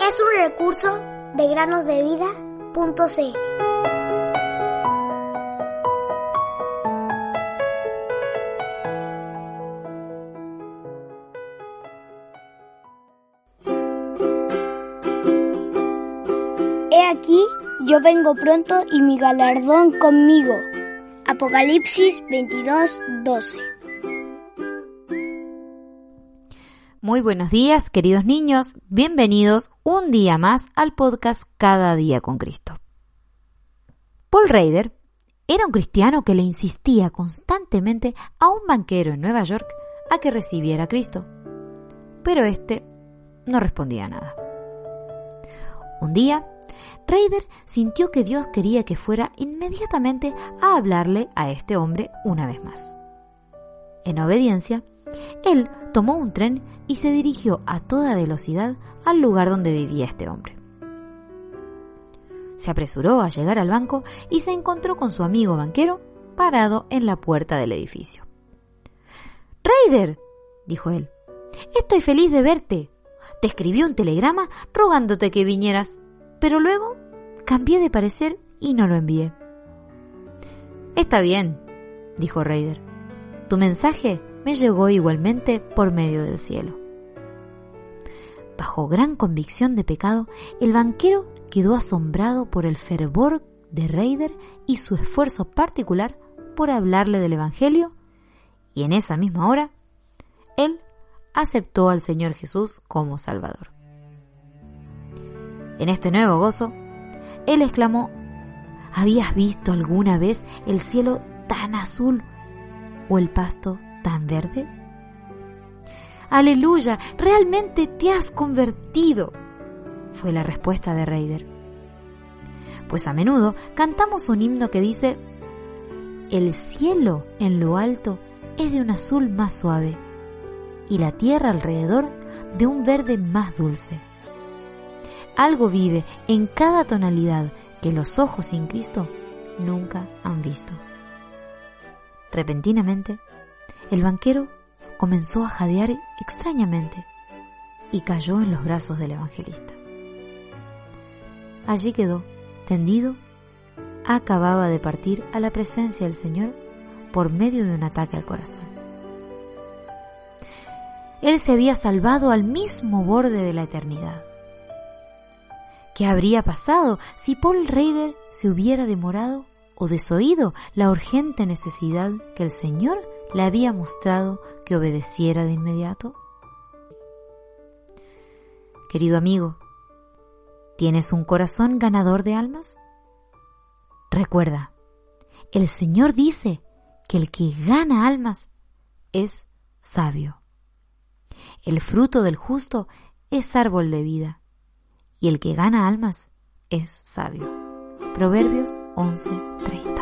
Es un recurso de granosdevida.cl. He aquí, yo vengo pronto y mi galardón conmigo. Apocalipsis 22, 12. Muy buenos días, queridos niños. Bienvenidos un día más al podcast Cada día con Cristo. Paul Raider era un cristiano que le insistía constantemente a un banquero en Nueva York a que recibiera a Cristo. Pero este no respondía nada. Un día, Raider sintió que Dios quería que fuera inmediatamente a hablarle a este hombre una vez más. En obediencia, él tomó un tren y se dirigió a toda velocidad al lugar donde vivía este hombre. Se apresuró a llegar al banco y se encontró con su amigo banquero parado en la puerta del edificio. Raider, dijo él, estoy feliz de verte. Te escribí un telegrama rogándote que vinieras, pero luego cambié de parecer y no lo envié. Está bien, dijo Raider. Tu mensaje me llegó igualmente por medio del cielo. Bajo gran convicción de pecado, el banquero quedó asombrado por el fervor de Reider y su esfuerzo particular por hablarle del Evangelio, y en esa misma hora, él aceptó al Señor Jesús como Salvador. En este nuevo gozo, él exclamó, ¿Habías visto alguna vez el cielo tan azul o el pasto tan verde? Aleluya, realmente te has convertido, fue la respuesta de Reider. Pues a menudo cantamos un himno que dice, el cielo en lo alto es de un azul más suave y la tierra alrededor de un verde más dulce. Algo vive en cada tonalidad que los ojos sin Cristo nunca han visto. Repentinamente, el banquero comenzó a jadear extrañamente y cayó en los brazos del evangelista. Allí quedó, tendido, acababa de partir a la presencia del Señor por medio de un ataque al corazón. Él se había salvado al mismo borde de la eternidad. ¿Qué habría pasado si Paul Reider se hubiera demorado o desoído la urgente necesidad que el Señor le había mostrado que obedeciera de inmediato? Querido amigo, ¿tienes un corazón ganador de almas? Recuerda, el Señor dice que el que gana almas es sabio. El fruto del justo es árbol de vida y el que gana almas es sabio. Proverbios 11:30